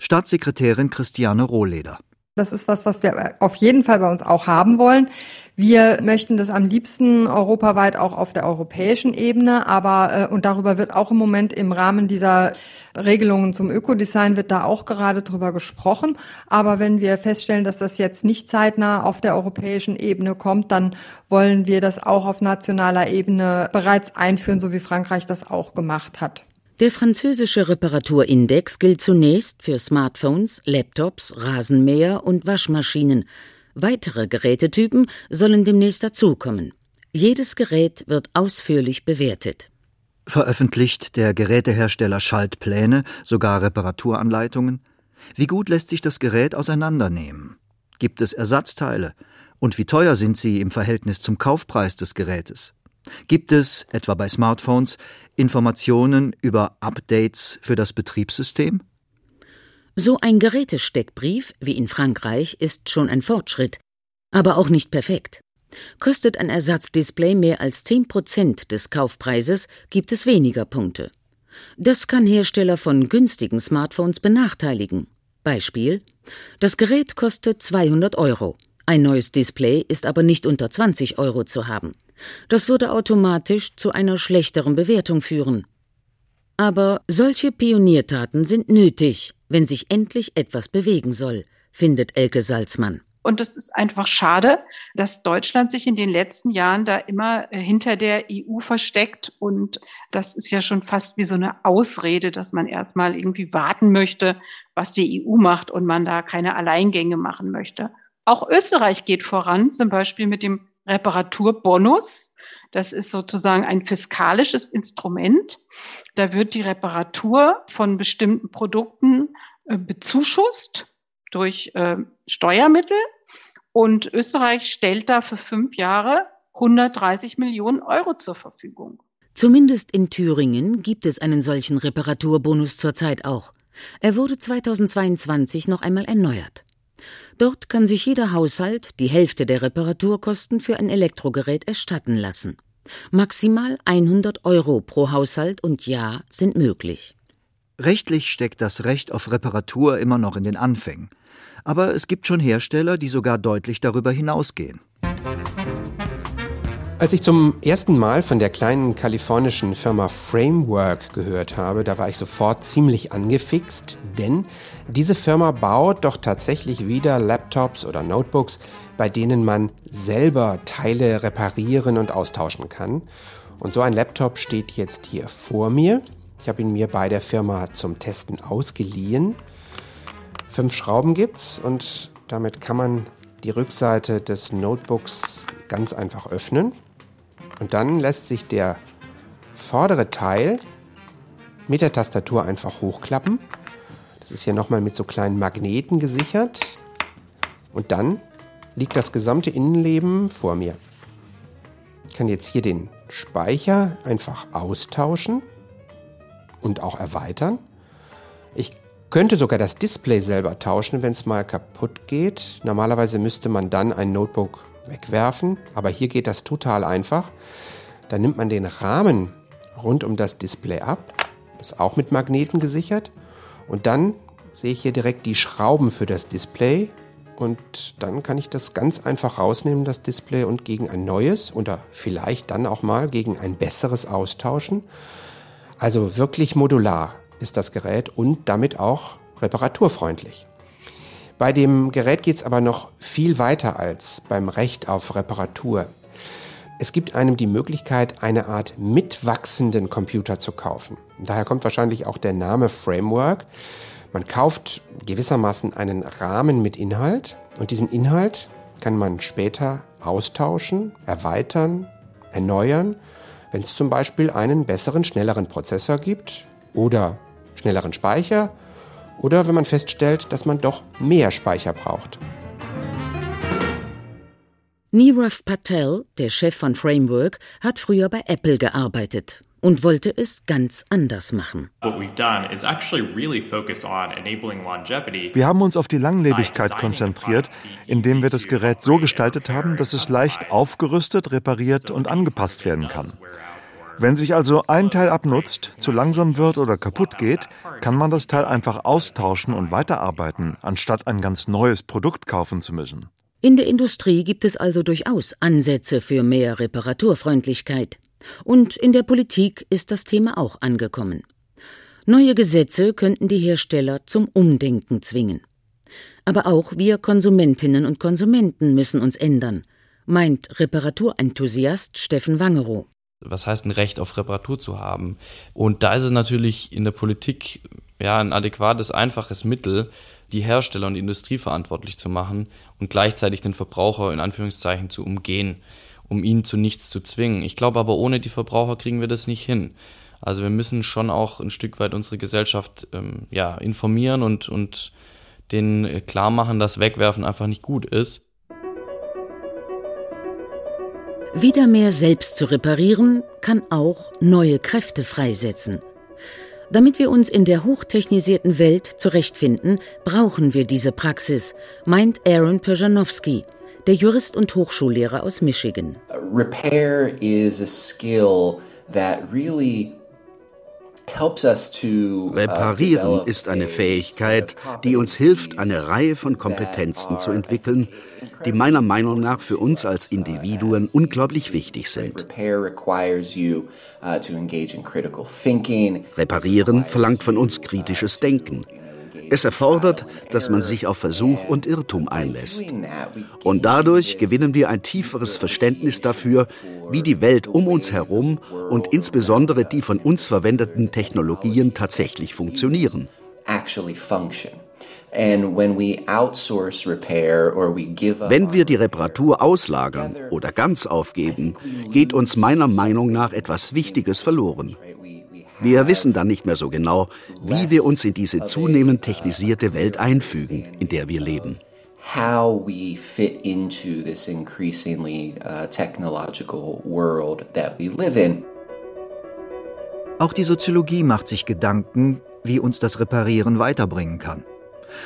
Staatssekretärin Christiane Rohleder. Das ist was, was wir auf jeden Fall bei uns auch haben wollen. Wir möchten das am liebsten europaweit auch auf der europäischen Ebene, aber äh, und darüber wird auch im Moment im Rahmen dieser Regelungen zum Ökodesign wird da auch gerade drüber gesprochen. Aber wenn wir feststellen, dass das jetzt nicht zeitnah auf der europäischen Ebene kommt, dann wollen wir das auch auf nationaler Ebene bereits einführen, so wie Frankreich das auch gemacht hat. Der französische Reparaturindex gilt zunächst für Smartphones, Laptops, Rasenmäher und Waschmaschinen. Weitere Gerätetypen sollen demnächst dazukommen. Jedes Gerät wird ausführlich bewertet. Veröffentlicht der Gerätehersteller Schaltpläne, sogar Reparaturanleitungen? Wie gut lässt sich das Gerät auseinandernehmen? Gibt es Ersatzteile? Und wie teuer sind sie im Verhältnis zum Kaufpreis des Gerätes? Gibt es, etwa bei Smartphones, Informationen über Updates für das Betriebssystem? So ein Gerätesteckbrief wie in Frankreich ist schon ein Fortschritt, aber auch nicht perfekt. Kostet ein Ersatzdisplay mehr als 10 Prozent des Kaufpreises, gibt es weniger Punkte. Das kann Hersteller von günstigen Smartphones benachteiligen. Beispiel: Das Gerät kostet 200 Euro. Ein neues Display ist aber nicht unter 20 Euro zu haben. Das würde automatisch zu einer schlechteren Bewertung führen. Aber solche Pioniertaten sind nötig, wenn sich endlich etwas bewegen soll, findet Elke Salzmann. Und es ist einfach schade, dass Deutschland sich in den letzten Jahren da immer äh, hinter der EU versteckt. Und das ist ja schon fast wie so eine Ausrede, dass man erstmal irgendwie warten möchte, was die EU macht und man da keine Alleingänge machen möchte. Auch Österreich geht voran, zum Beispiel mit dem Reparaturbonus. Das ist sozusagen ein fiskalisches Instrument. Da wird die Reparatur von bestimmten Produkten äh, bezuschusst durch äh, Steuermittel. Und Österreich stellt da für fünf Jahre 130 Millionen Euro zur Verfügung. Zumindest in Thüringen gibt es einen solchen Reparaturbonus zurzeit auch. Er wurde 2022 noch einmal erneuert. Dort kann sich jeder Haushalt die Hälfte der Reparaturkosten für ein Elektrogerät erstatten lassen. Maximal 100 Euro pro Haushalt und Jahr sind möglich. Rechtlich steckt das Recht auf Reparatur immer noch in den Anfängen. Aber es gibt schon Hersteller, die sogar deutlich darüber hinausgehen. Als ich zum ersten Mal von der kleinen kalifornischen Firma Framework gehört habe, da war ich sofort ziemlich angefixt, denn diese Firma baut doch tatsächlich wieder Laptops oder Notebooks, bei denen man selber Teile reparieren und austauschen kann. Und so ein Laptop steht jetzt hier vor mir. Ich habe ihn mir bei der Firma zum Testen ausgeliehen. Fünf Schrauben gibt's und damit kann man die Rückseite des Notebooks ganz einfach öffnen. Und dann lässt sich der vordere Teil mit der Tastatur einfach hochklappen. Das ist hier nochmal mit so kleinen Magneten gesichert. Und dann liegt das gesamte Innenleben vor mir. Ich kann jetzt hier den Speicher einfach austauschen und auch erweitern. Ich könnte sogar das Display selber tauschen, wenn es mal kaputt geht. Normalerweise müsste man dann ein Notebook wegwerfen. Aber hier geht das total einfach. Da nimmt man den Rahmen rund um das Display ab. Das ist auch mit Magneten gesichert. Und dann sehe ich hier direkt die Schrauben für das Display. Und dann kann ich das ganz einfach rausnehmen, das Display, und gegen ein neues oder vielleicht dann auch mal gegen ein besseres austauschen. Also wirklich modular ist das Gerät und damit auch reparaturfreundlich. Bei dem Gerät geht es aber noch viel weiter als beim Recht auf Reparatur. Es gibt einem die Möglichkeit, eine Art mitwachsenden Computer zu kaufen. Daher kommt wahrscheinlich auch der Name Framework. Man kauft gewissermaßen einen Rahmen mit Inhalt und diesen Inhalt kann man später austauschen, erweitern, erneuern, wenn es zum Beispiel einen besseren, schnelleren Prozessor gibt oder schnelleren Speicher oder wenn man feststellt, dass man doch mehr Speicher braucht. Nirav Patel, der Chef von Framework, hat früher bei Apple gearbeitet und wollte es ganz anders machen. Wir haben uns auf die Langlebigkeit konzentriert, indem wir das Gerät so gestaltet haben, dass es leicht aufgerüstet, repariert und angepasst werden kann. Wenn sich also ein Teil abnutzt, zu langsam wird oder kaputt geht, kann man das Teil einfach austauschen und weiterarbeiten, anstatt ein ganz neues Produkt kaufen zu müssen. In der Industrie gibt es also durchaus Ansätze für mehr Reparaturfreundlichkeit. Und in der Politik ist das Thema auch angekommen. Neue Gesetze könnten die Hersteller zum Umdenken zwingen. Aber auch wir Konsumentinnen und Konsumenten müssen uns ändern, meint Reparaturenthusiast Steffen Wangerow. Was heißt ein Recht auf Reparatur zu haben? Und da ist es natürlich in der Politik ja ein adäquates, einfaches Mittel, die Hersteller und die Industrie verantwortlich zu machen und gleichzeitig den Verbraucher in Anführungszeichen zu umgehen, um ihn zu nichts zu zwingen. Ich glaube aber, ohne die Verbraucher kriegen wir das nicht hin. Also wir müssen schon auch ein Stück weit unsere Gesellschaft ähm, ja, informieren und, und denen klar machen, dass Wegwerfen einfach nicht gut ist. Wieder mehr selbst zu reparieren, kann auch neue Kräfte freisetzen – damit wir uns in der hochtechnisierten Welt zurechtfinden, brauchen wir diese Praxis, meint Aaron Perjanowski, der Jurist und Hochschullehrer aus Michigan. Repair is a skill that really Reparieren ist eine Fähigkeit, die uns hilft, eine Reihe von Kompetenzen zu entwickeln, die meiner Meinung nach für uns als Individuen unglaublich wichtig sind. Reparieren verlangt von uns kritisches Denken. Es erfordert, dass man sich auf Versuch und Irrtum einlässt. Und dadurch gewinnen wir ein tieferes Verständnis dafür, wie die Welt um uns herum und insbesondere die von uns verwendeten Technologien tatsächlich funktionieren. Wenn wir die Reparatur auslagern oder ganz aufgeben, geht uns meiner Meinung nach etwas Wichtiges verloren. Wir wissen dann nicht mehr so genau, wie wir uns in diese zunehmend technisierte Welt einfügen, in der wir leben. How we fit into this increasingly uh, technological world that we live in. Auch die Soziologie macht sich Gedanken, wie uns das Reparieren weiterbringen kann.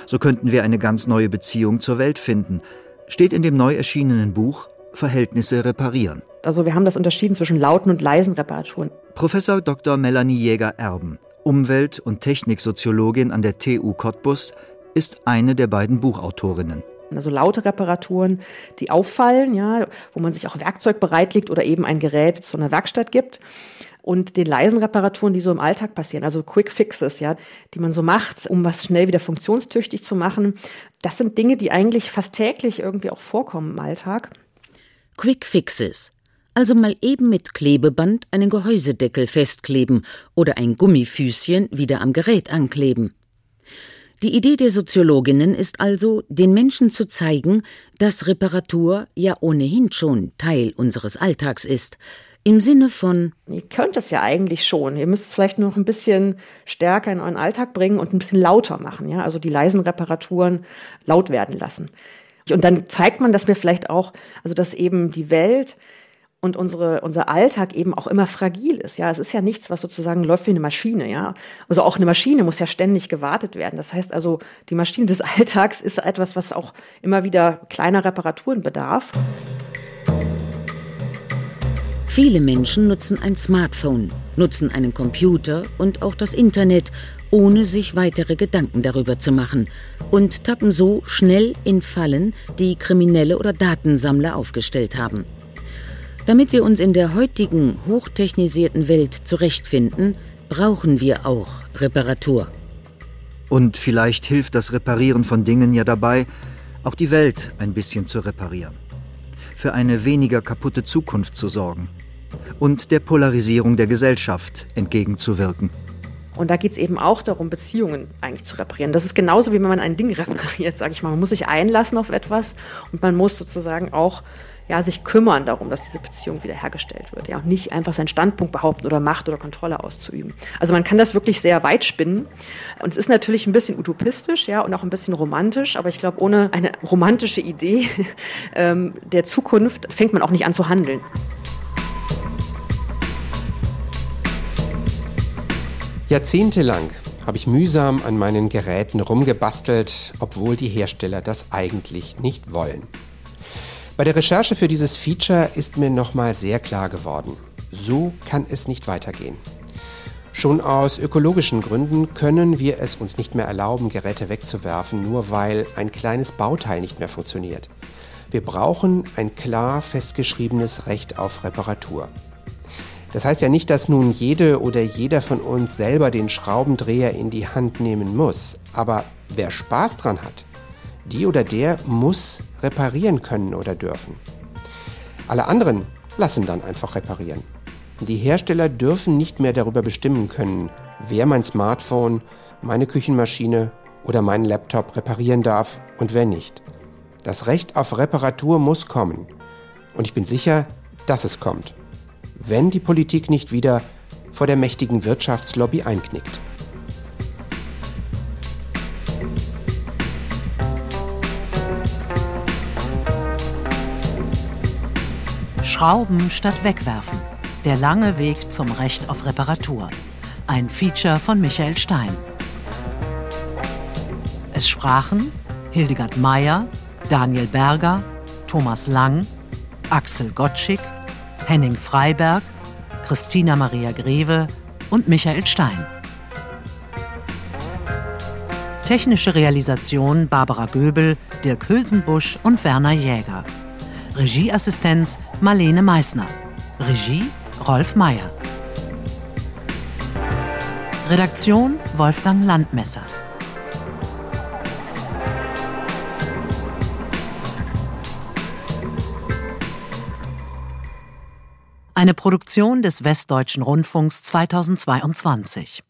So könnten wir eine ganz neue Beziehung zur Welt finden, steht in dem neu erschienenen Buch Verhältnisse reparieren. Also wir haben das unterschieden zwischen lauten und leisen Reparaturen. Professor Dr. Melanie Jäger-Erben, Umwelt- und Techniksoziologin an der TU Cottbus, ist eine der beiden Buchautorinnen. Also laute Reparaturen, die auffallen, ja, wo man sich auch Werkzeug bereitlegt oder eben ein Gerät zu einer Werkstatt gibt. Und den leisen Reparaturen, die so im Alltag passieren, also Quick Fixes, ja, die man so macht, um was schnell wieder funktionstüchtig zu machen. Das sind Dinge, die eigentlich fast täglich irgendwie auch vorkommen im Alltag. Quick Fixes. Also mal eben mit Klebeband einen Gehäusedeckel festkleben oder ein Gummifüßchen wieder am Gerät ankleben. Die Idee der Soziologinnen ist also, den Menschen zu zeigen, dass Reparatur ja ohnehin schon Teil unseres Alltags ist. Im Sinne von Ihr könnt es ja eigentlich schon. Ihr müsst es vielleicht noch ein bisschen stärker in euren Alltag bringen und ein bisschen lauter machen, ja? Also die leisen Reparaturen laut werden lassen. Und dann zeigt man, dass wir vielleicht auch, also dass eben die Welt und unsere, unser Alltag eben auch immer fragil ist. Ja, es ist ja nichts, was sozusagen läuft wie eine Maschine. Ja, also auch eine Maschine muss ja ständig gewartet werden. Das heißt also, die Maschine des Alltags ist etwas, was auch immer wieder kleiner Reparaturen bedarf. Viele Menschen nutzen ein Smartphone, nutzen einen Computer und auch das Internet, ohne sich weitere Gedanken darüber zu machen und tappen so schnell in Fallen, die Kriminelle oder Datensammler aufgestellt haben. Damit wir uns in der heutigen hochtechnisierten Welt zurechtfinden, brauchen wir auch Reparatur. Und vielleicht hilft das Reparieren von Dingen ja dabei, auch die Welt ein bisschen zu reparieren. Für eine weniger kaputte Zukunft zu sorgen. Und der Polarisierung der Gesellschaft entgegenzuwirken. Und da geht es eben auch darum, Beziehungen eigentlich zu reparieren. Das ist genauso wie wenn man ein Ding repariert, sage ich mal. Man muss sich einlassen auf etwas und man muss sozusagen auch ja, sich kümmern darum, dass diese Beziehung wiederhergestellt wird. Ja, und nicht einfach seinen Standpunkt behaupten oder Macht oder Kontrolle auszuüben. Also man kann das wirklich sehr weit spinnen. Und es ist natürlich ein bisschen utopistisch, ja, und auch ein bisschen romantisch. Aber ich glaube, ohne eine romantische Idee ähm, der Zukunft fängt man auch nicht an zu handeln. Jahrzehntelang habe ich mühsam an meinen Geräten rumgebastelt, obwohl die Hersteller das eigentlich nicht wollen. Bei der Recherche für dieses Feature ist mir nochmal sehr klar geworden, so kann es nicht weitergehen. Schon aus ökologischen Gründen können wir es uns nicht mehr erlauben, Geräte wegzuwerfen, nur weil ein kleines Bauteil nicht mehr funktioniert. Wir brauchen ein klar festgeschriebenes Recht auf Reparatur. Das heißt ja nicht, dass nun jede oder jeder von uns selber den Schraubendreher in die Hand nehmen muss. Aber wer Spaß dran hat, die oder der muss reparieren können oder dürfen. Alle anderen lassen dann einfach reparieren. Die Hersteller dürfen nicht mehr darüber bestimmen können, wer mein Smartphone, meine Küchenmaschine oder meinen Laptop reparieren darf und wer nicht. Das Recht auf Reparatur muss kommen. Und ich bin sicher, dass es kommt wenn die Politik nicht wieder vor der mächtigen Wirtschaftslobby einknickt. Schrauben statt wegwerfen. Der lange Weg zum Recht auf Reparatur. Ein Feature von Michael Stein. Es sprachen Hildegard Meyer, Daniel Berger, Thomas Lang, Axel Gottschick, Henning Freiberg, Christina Maria Greve und Michael Stein. Technische Realisation Barbara Göbel, Dirk Hülsenbusch und Werner Jäger. Regieassistenz Marlene Meissner. Regie Rolf Meyer. Redaktion Wolfgang Landmesser. Eine Produktion des Westdeutschen Rundfunks 2022.